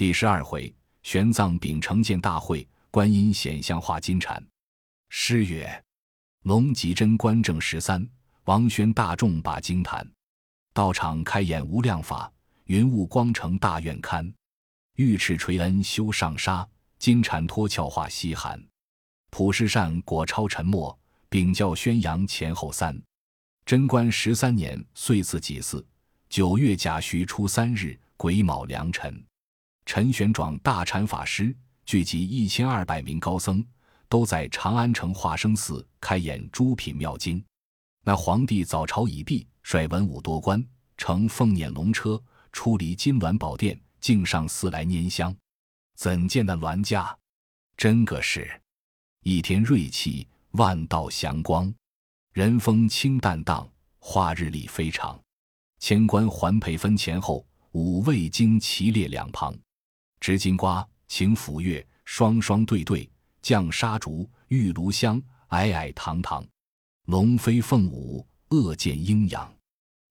第十二回，玄奘秉承见大会，观音显像化金蝉。诗曰：龙吉真观正十三，王宣大众把经坛。道场开演无量法，云雾光成大愿堪。玉尺垂恩修上沙，金蝉脱壳化西寒。普世善果超沉默，禀教宣扬前后三。贞观十三年岁次己巳，九月甲戌初三日癸卯良辰，陈玄奘大禅法师聚集一千二百名高僧，都在长安城化生寺开演诸品妙经。那皇帝早朝已毕，率文武多官，乘凤辇龙车出离金銮宝殿，径上寺来拈香。怎见那銮驾，真个是一天瑞气，万道祥光。人风清淡荡，化日丽非常。千官环佩分前后，五味精齐列两旁。执金瓜，擎斧钺，双双对对，降杀竹，玉炉香，矮矮堂堂。龙飞凤舞，恶见阴阳。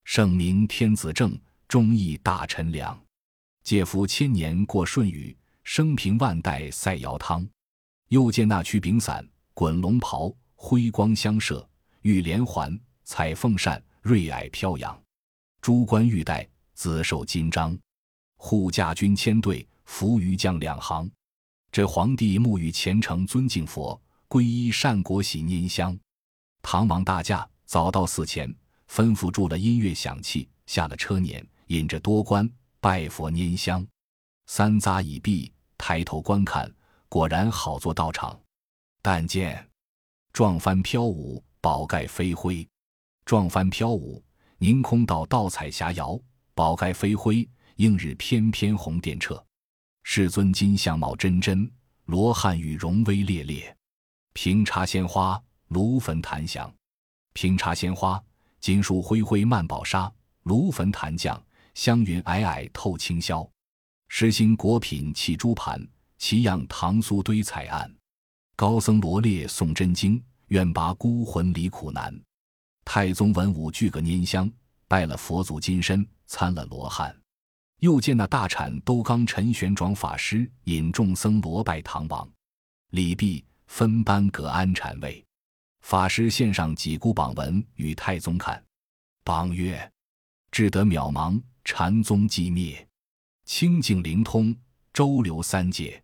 圣明天子正，忠义大臣良。借福千年过舜禹，生平万代赛尧汤。又见那曲柄伞，滚龙袍，辉光相射。玉连环，彩凤扇，瑞霭飘扬，珠冠玉带，紫绶金章，护驾军千队，扶余将两行。这皇帝沐浴虔诚尊敬佛，皈依善果喜拈香。唐王大驾早到寺前，吩咐住了音乐响器，下了车辇，引着多官拜佛拈香。三匝已毕，抬头观看，果然好作道场。但见撞帆飘舞。宝盖飞灰，撞帆飘舞，凝空到道彩霞摇；宝盖飞灰，映日翩翩红电掣。世尊金相貌真真，罗汉羽容威烈烈。平插鲜花，炉焚檀香。平插鲜花，金树灰灰漫宝沙；炉焚檀降，香云霭霭透清霄。实心果品砌珠盘，奇样唐苏堆彩案。高僧罗列诵真经。愿拔孤魂离苦难，太宗文武俱个拈香，拜了佛祖金身，参了罗汉。又见那大产兜缸陈玄奘法师引众僧罗拜唐王，礼毕，分班隔安禅位。法师献上几孤榜文与太宗看，榜曰：“智德渺茫，禅宗寂灭；清净灵通，周流三界；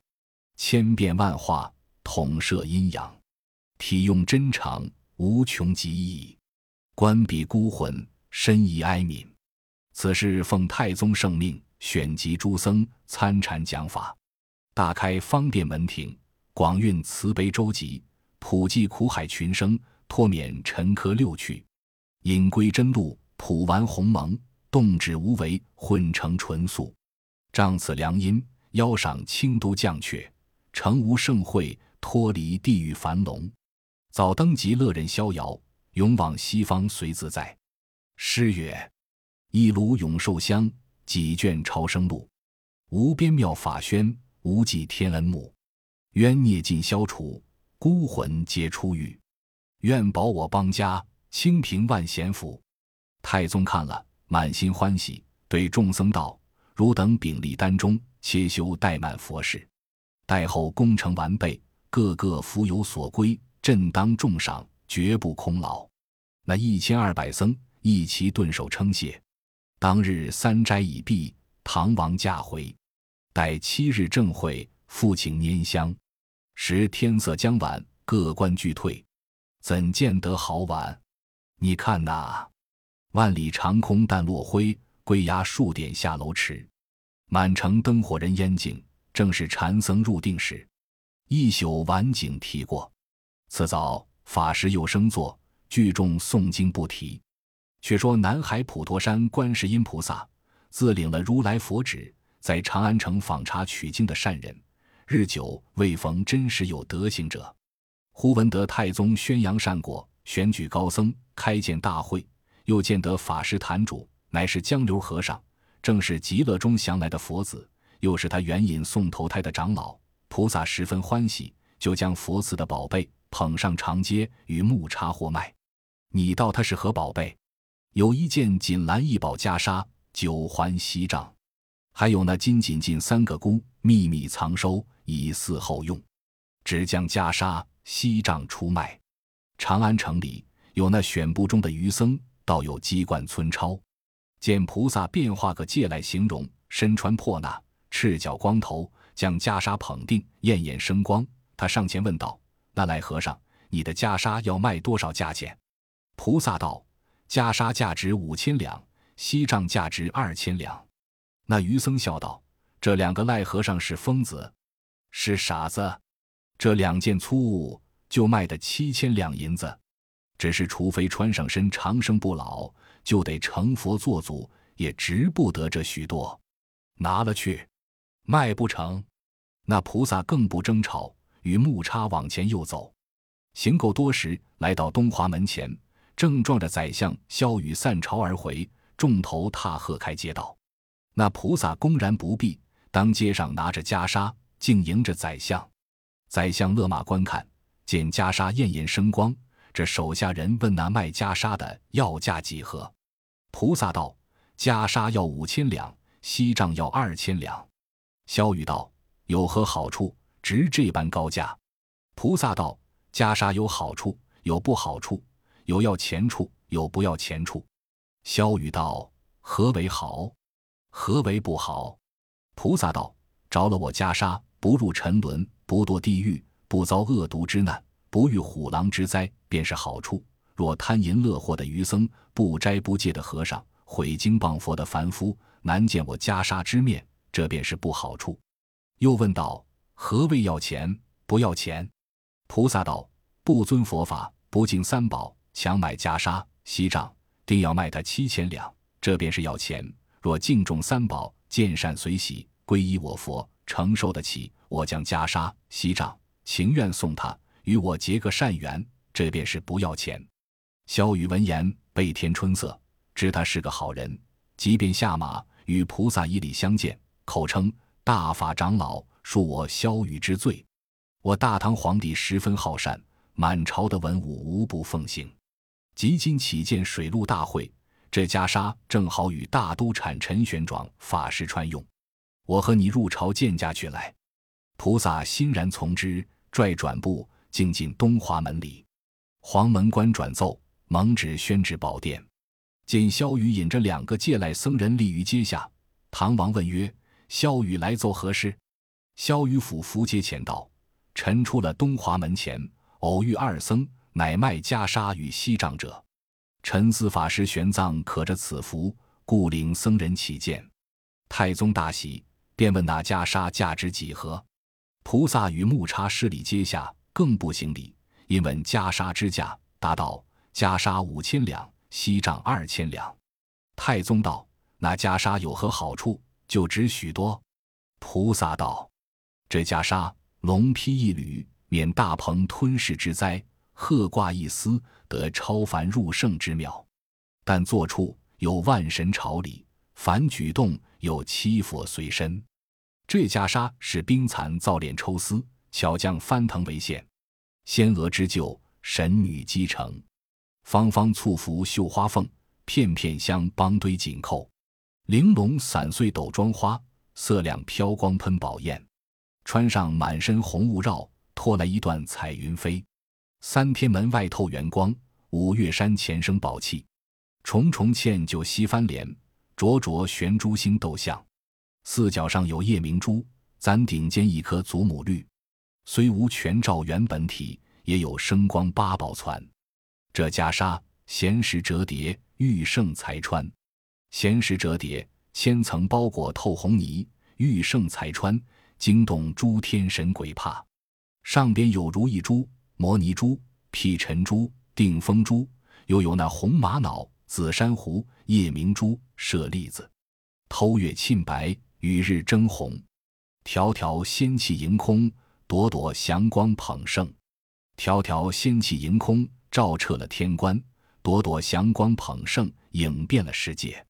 千变万化，统摄阴阳。”体用真常，无穷极意。观彼孤魂，深以哀悯。此事奉太宗圣命，选集诸僧参禅讲法，大开方便门庭，广运慈悲周集，普济苦海群生，脱免尘疴六趣，引归真路，普完鸿蒙，动止无为，混成纯素。仗此良因，邀赏清都降阙，成无盛会，脱离地狱樊笼。早登极乐任逍遥，永往西方随自在。诗曰：一炉永寿香，几卷超生录。无边妙法宣，无际天恩沐。冤孽尽消除，孤魂皆出狱。愿保我邦家，清平万贤福。太宗看了，满心欢喜，对众僧道：“汝等秉立丹中，切修怠慢佛事。待后功成完备，个个福有所归。”朕当重赏，绝不空劳。那一千二百僧一齐顿首称谢。当日三斋已毕，唐王驾回，待七日正会，复请拈香。时天色将晚，各官俱退，怎见得好晚？你看那万里长空淡落灰，归衙数点下楼迟。满城灯火人烟静，正是禅僧入定时。一宿晚景提过。次早，法师又升座，聚众诵经不提。却说南海普陀山观世音菩萨，自领了如来佛旨，在长安城访查取经的善人，日久未逢真实有德行者。忽闻得太宗宣扬善果，选举高僧，开建大会，又见得法师坛主乃是江流和尚，正是极乐中降来的佛子，又是他援引送投胎的长老。菩萨十分欢喜，就将佛赐的宝贝。捧上长街与木叉货卖，你道他是何宝贝？有一件锦兰一宝袈裟，九环锡杖。还有那金锦进三个箍，秘密藏收，以伺后用。只将袈裟锡杖出卖。长安城里有那选部中的余僧，倒有机关村超，见菩萨变化个借来形容，身穿破衲，赤脚光头，将袈裟捧定，艳艳生光。他上前问道：“那来和尚，你的袈裟要卖多少价钱？”菩萨道：“袈裟价值五千两，锡杖价值二千两。”那余僧笑道：“这两个赖和尚是疯子，是傻子。这两件粗物就卖的七千两银子，只是除非穿上身长生不老，就得成佛做祖，也值不得这许多。拿了去，卖不成。”那菩萨更不争吵，与木叉往前又走，行够多时，来到东华门前，正撞着宰相萧雨散朝而回，众头踏贺开街道。那菩萨公然不避，当街上拿着袈裟，竟迎着宰相。宰相勒马观看，见袈裟艳艳生光，这手下人问那卖袈裟的要价几何？菩萨道：“袈裟要五千两，锡杖要二千两。”萧雨道：“有何好处，值这般高价？”菩萨道：“袈裟有好处，有不好处，有要钱处，有不要钱处。”萧雨道：“何为好？”何为不好？菩萨道：着了我袈裟，不入沉沦，不堕地狱，不遭恶毒之难，不遇虎狼之灾，便是好处。若贪淫乐祸的余僧，不斋不戒的和尚，毁经谤佛的凡夫，难见我袈裟之面，这便是不好处。又问道：何谓要钱？不要钱？菩萨道：不遵佛法，不敬三宝，强买袈裟、锡杖，定要卖他七千两，这便是要钱。若敬重三宝，见善随喜，皈依我佛，承受得起，我将袈裟、锡杖，情愿送他，与我结个善缘，这便是不要钱。萧雨闻言，倍添春色，知他是个好人，即便下马，与菩萨以礼相见，口称大法长老，恕我萧雨之罪。我大唐皇帝十分好善，满朝的文武无不奉行。即今起见水陆大会。这袈裟正好与大都产陈玄奘法师穿用，我和你入朝见驾去来。菩萨欣然从之，拽转步径进东华门里。黄门官转奏，蒙旨宣旨宝殿。见萧雨引着两个借来僧人立于阶下。唐王问曰：“萧雨来奏何事？”萧雨俯伏阶前道：“臣出了东华门前，偶遇二僧，乃卖袈裟与锡杖者。”陈思法师玄奘可着此符，故领僧人起见。太宗大喜，便问那袈裟价值几何？菩萨与木叉施礼接下，更不行礼，因问袈裟之价，答道：袈裟五千两，锡杖二千两。太宗道：那袈裟有何好处，就值许多？菩萨道：这袈裟龙披一缕，免大鹏吞噬之灾。鹤挂一丝，得超凡入圣之妙；但坐处有万神朝礼，凡举动有七佛随身。这袈裟是冰蚕造炼抽丝，巧匠翻腾为线。仙娥织就，神女机成。方方簇服绣花凤，片片香帮堆紧扣。玲珑散碎斗妆花，色亮飘光喷宝焰。穿上满身红雾绕，拖来一段彩云飞。三天门外透圆光，五岳山前生宝气。重重嵌就西翻帘，灼灼悬珠星斗象。四角上有夜明珠，攒顶尖一颗祖母绿。虽无全照原本体，也有生光八宝攒。这袈裟闲时折叠，玉胜才穿。闲时折叠，千层包裹透红泥。玉胜才穿，惊动诸天神鬼怕。上边有如意珠。摩尼珠、辟尘珠、定风珠，又有那红玛瑙、紫珊瑚、夜明珠、舍利子，偷月沁白，与日争红，条条仙气盈空，朵朵祥光捧盛，条条仙气盈空，照彻了天关，朵朵祥光捧盛，影遍了世界。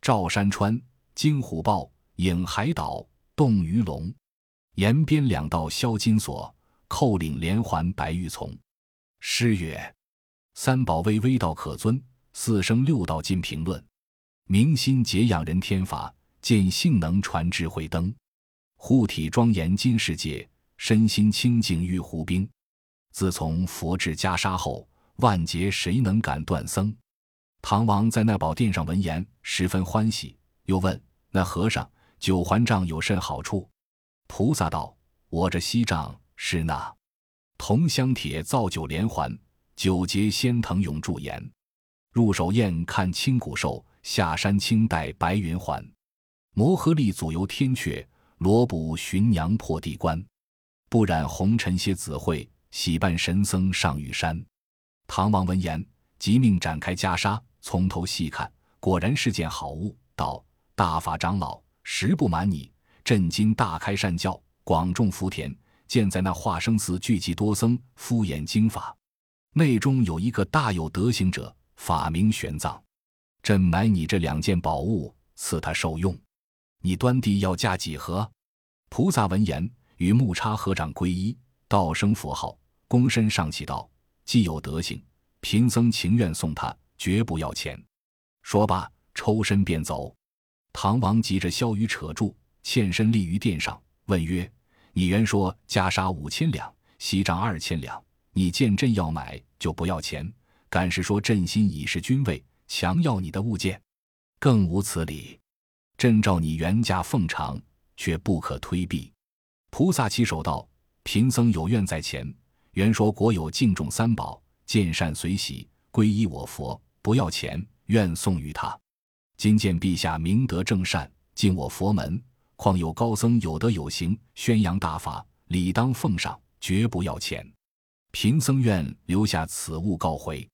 照山川，惊虎豹，影海岛，动鱼龙，沿边两道销金锁。扣领连环白玉琮，诗曰：“三宝巍巍道可尊，四生六道尽评论。明心解养人天法，见性能传智慧灯，护体庄严金世界，身心清净玉壶冰。自从佛至袈裟后，万劫谁能敢断僧？唐王在那宝殿上闻言，十分欢喜，又问那和尚：“九环杖有甚好处？”菩萨道：“我这锡杖是那铜香铁造九连环，九节仙藤永驻颜。入手验看青骨兽，下山青带白云环。摩诃力祖游天阙，罗卜寻娘破地关。不染红尘些子会，喜伴神僧上玉山。”唐王闻言，即命展开袈裟，从头细看，果然是件好物。道：“大法长老，实不瞒你，朕今大开善教，广种福田。见在那化生寺聚集多僧，敷衍经法，内中有一个大有德行者，法名玄奘。朕买你这两件宝物，赐他受用。你端地要价几何？”菩萨闻言，与木叉合掌皈依，道声佛号，躬身上起道。既有德行，贫僧情愿送他，绝不要钱。说罢，抽身便走。唐王急着萧雨扯住，欠身立于殿上，问曰：“你原说袈裟五千两，锡杖二千两，你见朕要买，就不要钱？敢是说朕心已是君位，强要你的物件？更无此理。朕照你原价奉偿，却不可推避。”菩萨起手道：“贫僧有愿在前。”原说国有敬重三宝，见善随喜，皈依我佛，不要钱，愿送与他。今见陛下明德正善，敬我佛门，况有高僧有德有行，宣扬大法，理当奉上，绝不要钱。贫僧愿留下此物告回。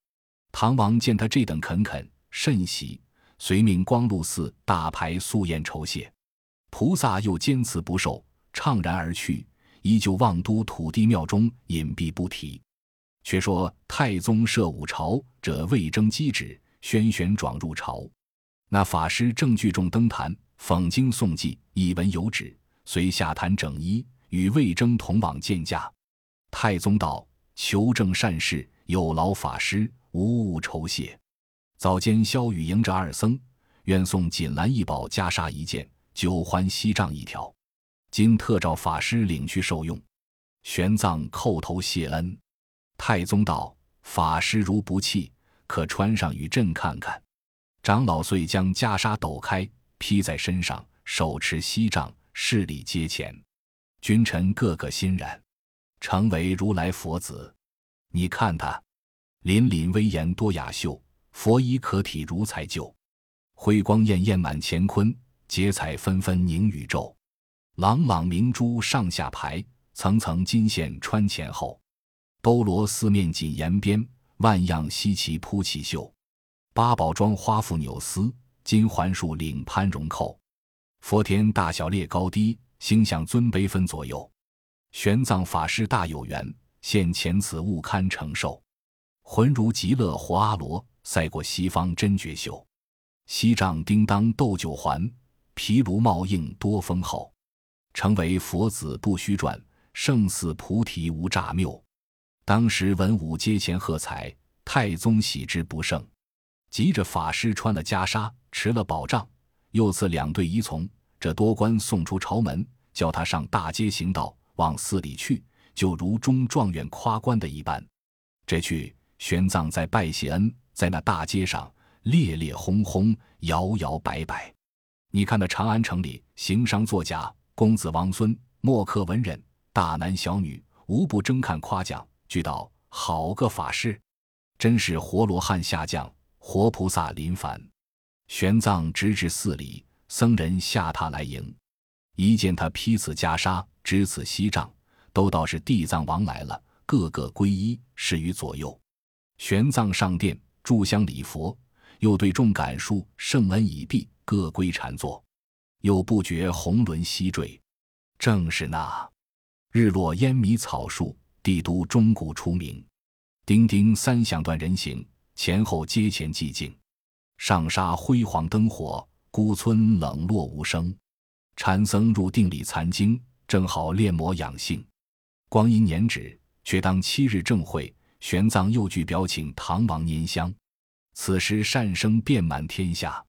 唐王见他这等恳恳，甚喜，遂命光禄寺大排素宴酬谢。菩萨又坚持不受，怅然而去。依旧望都土地庙中隐蔽不提。却说太宗设五朝者，魏征击旨，宣玄转入朝。那法师正聚众登坛，讽经诵记，一闻有旨，遂下坛整衣，与魏征同往见驾。太宗道：“求正善事，有劳法师，无物酬谢。早间萧雨迎着二僧，愿送锦兰一宝袈裟一件，九环锡杖一条。”今特召法师领去受用，玄奘叩头谢恩。太宗道：“法师如不弃，可穿上与朕看看。”长老遂将袈裟抖开，披在身上，手持锡杖，势力阶前。君臣个个欣然，成为如来佛子。你看他，凛凛威严多雅秀，佛衣可体如彩旧，辉光艳艳满乾坤，结彩纷纷凝宇宙。朗朗明珠上下排，层层金线穿前后。兜罗四面锦沿边，万样稀奇铺起绣。八宝庄花覆纽丝，金环束领攀绒扣。佛天大小列高低，星象尊卑分左右。玄奘法师大有缘，现前此物堪承受。浑如极乐活阿罗，赛过西方真绝秀。锡杖叮当斗九环，毗卢帽应多丰厚。成为佛子不虚传，胜似菩提无诈谬。当时文武阶前喝彩，太宗喜之不胜，急着法师穿了袈裟，持了宝杖，又赐两对仪从，这多官送出朝门，叫他上大街行道，往寺里去，就如中状元夸官的一般。这去，玄奘在拜谢恩，在那大街上烈烈轰轰，摇摇摆摆。你看那长安城里行商作贾。公子王孙、墨客文人、大男小女，无不争看夸奖，俱道：“好个法师，真是活罗汉下降，活菩萨临凡。”玄奘直至寺里，僧人下榻来迎，一见他披此袈裟，执此锡杖，都道是地藏王来了，个个皈依，侍于左右。玄奘上殿炷香礼佛，又对众感述圣恩已毕，各归禅坐。又不觉红轮西坠，正是那日落烟迷草树，帝都钟鼓出鸣，叮叮三响断人行，前后阶前寂静。上沙辉煌灯火，孤村冷落无声。禅僧入定里残经，正好炼魔养性。光阴年止，却当七日正会，玄奘又具表请唐王拈香。此时善声遍满天下，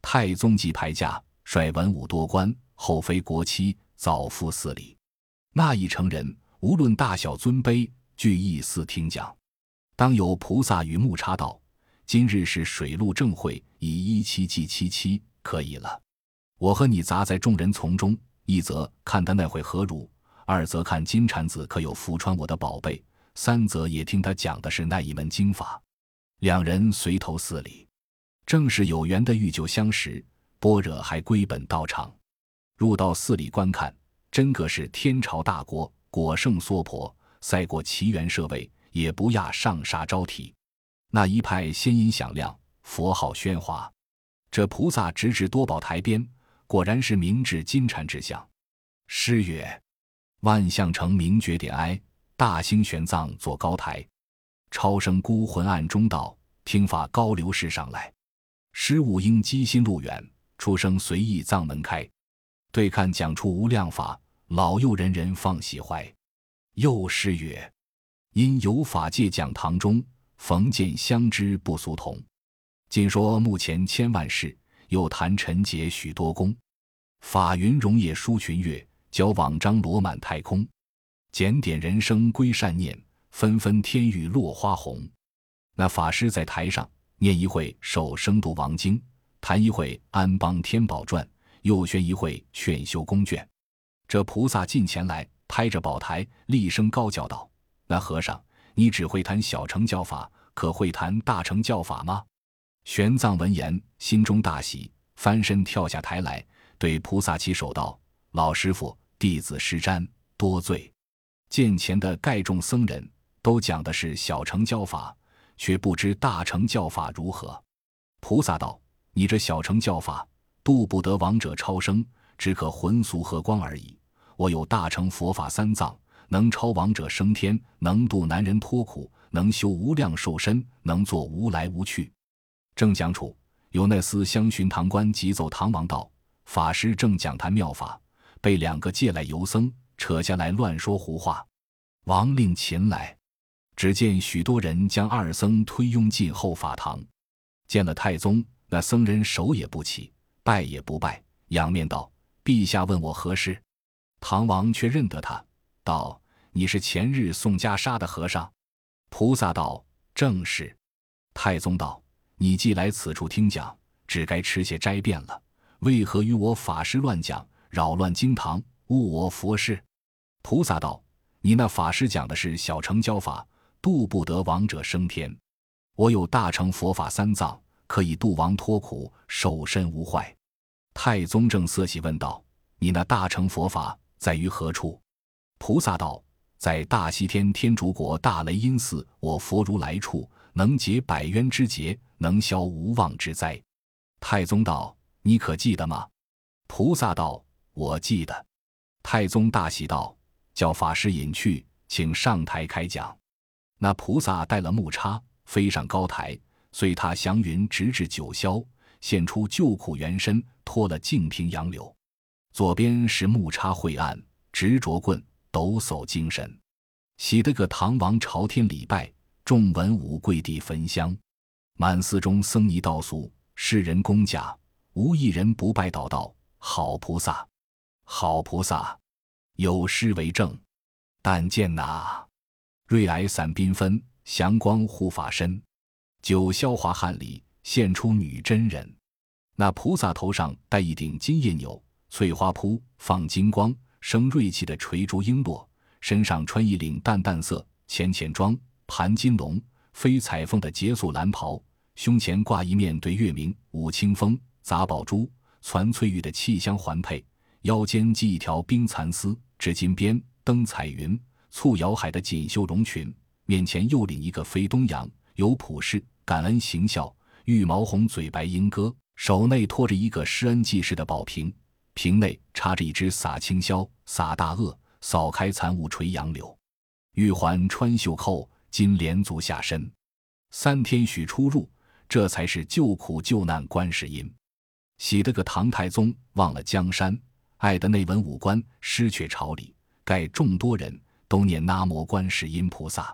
太宗即排驾。率文武多官，后妃国戚，早赴寺里。那一成人，无论大小尊卑，俱诣寺听讲。当有菩萨与木叉道：“今日是水陆正会，以一七祭七七，可以了。我和你杂在众人丛中，一则看他那会何如，二则看金蝉子可有扶穿我的宝贝，三则也听他讲的是那一门经法。”两人随投寺里，正是有缘的遇旧相识。般若还归本道场，入到寺里观看，真个是天朝大国，果圣娑婆，赛过奇缘设位，也不亚上沙招体。那一派仙音响亮，佛号喧哗。这菩萨直至多宝台边，果然是明智金蝉之相。诗曰：“万象成名绝点哀，大兴玄奘坐高台。”超生孤魂暗中道，听法高流世上来。失物应机心路远，出生随意藏门开。对看讲出无量法，老幼人人放喜怀。又诗曰：因有法界讲堂中，逢见相知不俗同。尽说目前千万事，又谈陈劫许多功。法云容也书群月，交往张罗满太空。检点人生归善念。纷纷天雨落花红，那法师在台上念一会，受生读王经，谈一会安邦天宝传，又宣一会劝修宫卷。这菩萨近前来，拍着宝台，厉声高叫道：“那和尚，你只会谈小乘教法，可会谈大乘教法吗？”玄奘闻言，心中大喜，翻身跳下台来，对菩萨起手道：“老师傅，弟子失瞻，多罪。”见前的盖众僧人。都讲的是小乘教法，却不知大乘教法如何。菩萨道：“你这小乘教法，度不得亡者超生，只可魂俗和光而已。我有大乘佛法三藏，能超亡者升天，能度男人脱苦，能修无量寿身，能做无来无去。”正讲处，有那厮相寻堂官急奏唐王道：“法师正讲谈妙法，被两个借来游僧扯下来乱说胡话。”王令擒来。只见许多人将二僧推拥进后法堂，见了太宗，那僧人手也不起，拜也不拜，仰面道：“陛下问我何事？”唐王却认得他，道：“你是前日送袈裟的和尚。”菩萨道：“正是。”太宗道：“你既来此处听讲，只该吃些斋便了，为何与我法师乱讲，扰乱经堂，误我佛事？”菩萨道：“你那法师讲的是小乘教法。”度不得亡者升天，我有大乘佛法三藏，可以度亡脱苦，受身无坏。太宗正色喜问道：“你那大乘佛法在于何处？”菩萨道：“在大西天天竺国大雷音寺，我佛如来处，能解百冤之结，能消无妄之灾。”太宗道：“你可记得吗？”菩萨道：“我记得。”太宗大喜道：“叫法师引去，请上台开讲。”那菩萨带了木叉，飞上高台，随他祥云直至九霄，现出救苦原身，脱了净瓶杨柳。左边是木叉晦暗，执着棍，抖擞精神，喜得个唐王朝天礼拜，众文武跪地焚香，满寺中僧尼道俗，世人公假，无一人不拜祷道：好菩萨，好菩萨，有诗为证。但见那。瑞霭散缤纷，祥光护法身。九霄华汉里现出女真人。那菩萨头上戴一顶金叶纽，翠花扑放金光，生锐气的垂珠璎珞。身上穿一领淡淡色浅浅装，盘金龙飞彩凤的结素蓝袍。胸前挂一面对月明舞清风，杂宝珠攒翠玉的气香环佩。腰间系一条冰蚕丝，织金边登彩云。簇瑶海的锦绣绒裙，面前又领一个飞东洋，有普世感恩行孝，玉毛红嘴白莺歌，手内托着一个施恩济世的宝瓶，瓶内插着一只洒清霄、洒大鳄、扫开残雾垂杨柳，玉环穿袖扣，金莲足下身，三天许出入，这才是救苦救难观世音。喜得个唐太宗忘了江山，爱的内文武官失却朝里，盖众多人。都念南无观世音菩萨，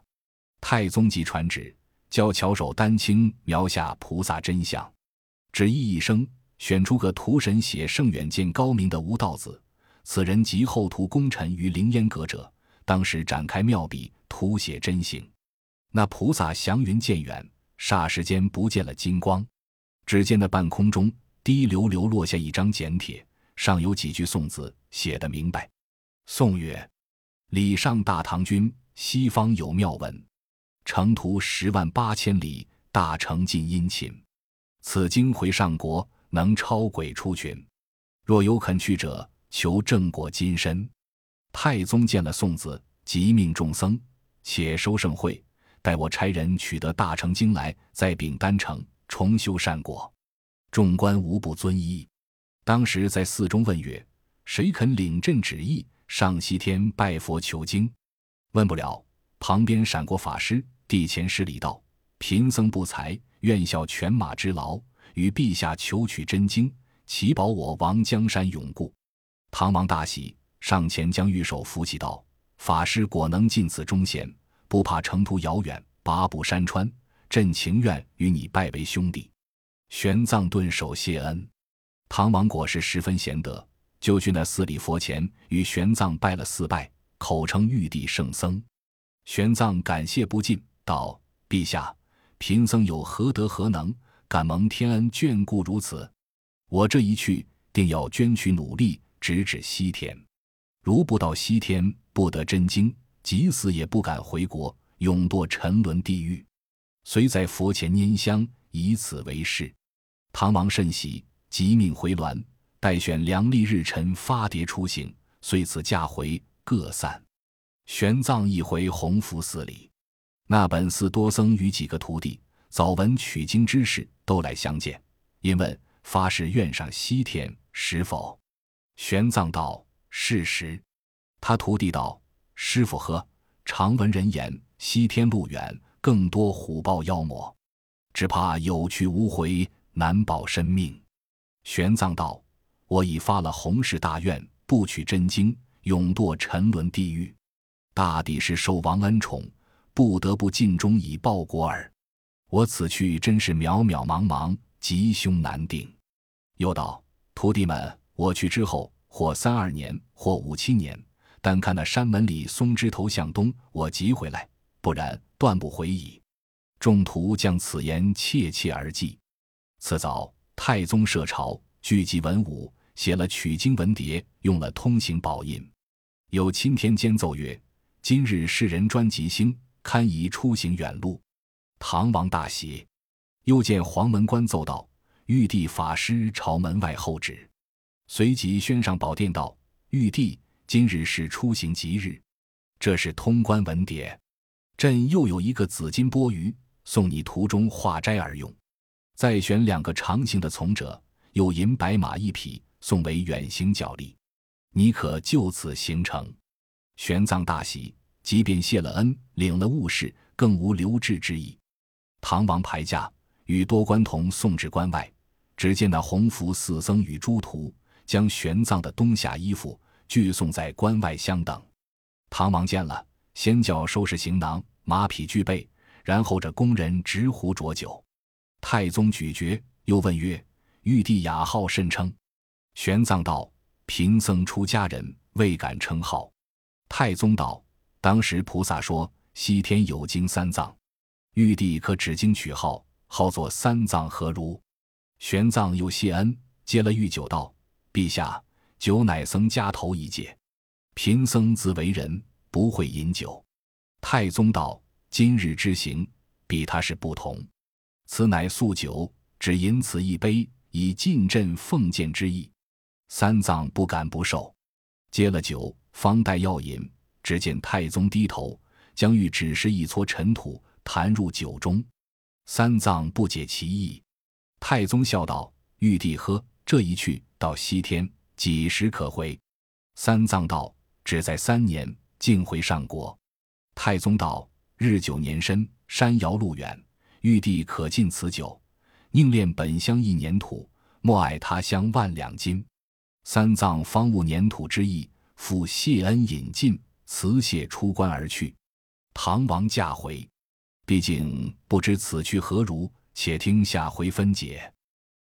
太宗即传旨，教巧手丹青描下菩萨真相，只意一声，选出个图神写圣远见高明的吴道子，此人即后图功臣于凌烟阁者。当时展开妙笔，图写真形。那菩萨祥云渐远，霎时间不见了金光。只见那半空中滴溜溜落下一张简帖，上有几句宋字，写得明白。宋曰：“礼上大唐君，西方有妙文，程途十万八千里，大成尽殷勤。此经回上国。”能超鬼出群，若有肯去者，求正果金身。太宗见了宋子，即命众僧且收盛会，待我差人取得大成经来，再禀丹城重修善果。众官无不遵依。当时在寺中问曰：“谁肯领朕旨意，上西天拜佛求经？”问不了，旁边闪过法师，递前施礼道：“贫僧不才，愿效犬马之劳。”与陛下求取真经，祈保我王江山永固。唐王大喜，上前将玉手扶起，道：“法师果能尽此忠贤，不怕程途遥远，跋步山川，朕情愿与你拜为兄弟。”玄奘顿首谢恩。唐王果是十分贤德，就去那寺里佛前与玄奘拜了四拜，口称玉帝圣僧。玄奘感谢不尽，道：“陛下，贫僧有何德何能？”感蒙天恩眷顾如此，我这一去定要捐躯努力，直至西天。如不到西天，不得真经，即死也不敢回国，永堕沉沦地狱。虽在佛前拈香，以此为誓。唐王甚喜，即命回銮，待选良历日辰发牒出行。遂此驾回，各散。玄奘一回弘福寺里，那本寺多僧与几个徒弟。早闻取经之事，都来相见。因问发誓愿上西天，是否？玄奘道：“是实。”他徒弟道：“师傅呵，常闻人言，西天路远，更多虎豹妖魔，只怕有去无回，难保身命。”玄奘道：“我已发了弘誓大愿，不取真经，永堕沉沦地狱。大抵是受王恩宠，不得不尽忠以报国耳。”我此去真是渺渺茫茫，吉凶难定。又道：“徒弟们，我去之后，或三二年，或五七年，但看那山门里松枝头向东，我即回来；不然，断不回矣。”众徒将此言切切而记。次早，太宗设朝，聚集文武，写了取经文牒，用了通行宝印。有钦天监奏曰：“今日世人专吉星，堪宜出行远路。”唐王大喜，又见黄门官奏道：“玉帝法师朝门外候旨。”随即宣上宝殿道：“玉帝今日是出行吉日，这是通关文牒。朕又有一个紫金钵盂，送你途中化斋而用。再选两个长行的从者，又银白马一匹，送为远行脚力。你可就此行程。”玄奘大喜，即便谢了恩，领了物事，更无留置之意。唐王排驾，与多官同送至关外。只见那弘福寺僧与诸徒将玄奘的冬夏衣服俱送在关外相等。唐王见了，先叫收拾行囊，马匹俱备，然后着工人执壶浊酒。太宗咀嚼，又问曰：“玉帝雅号甚称？”玄奘道：“贫僧出家人，未敢称号。”太宗道：“当时菩萨说，西天有经三藏。”玉帝可指经取号，号作三藏何如？玄奘又谢恩，接了玉酒道：“陛下，酒乃僧家头一戒，贫僧自为人，不会饮酒。”太宗道：“今日之行，比他是不同。此乃素酒，只饮此一杯，以尽朕奉见之意。”三藏不敢不受，接了酒，方待要饮，只见太宗低头，将玉只是一撮尘土。弹入酒中，三藏不解其意。太宗笑道：“玉帝喝这一去到西天，几时可回？”三藏道：“只在三年，竟回上国。”太宗道：“日久年深，山遥路远，玉帝可尽此酒，宁恋本乡一年土，莫爱他乡万两金。”三藏方悟粘土之意，复谢恩引进，辞谢出关而去。唐王驾回。毕竟不知此去何如，且听下回分解。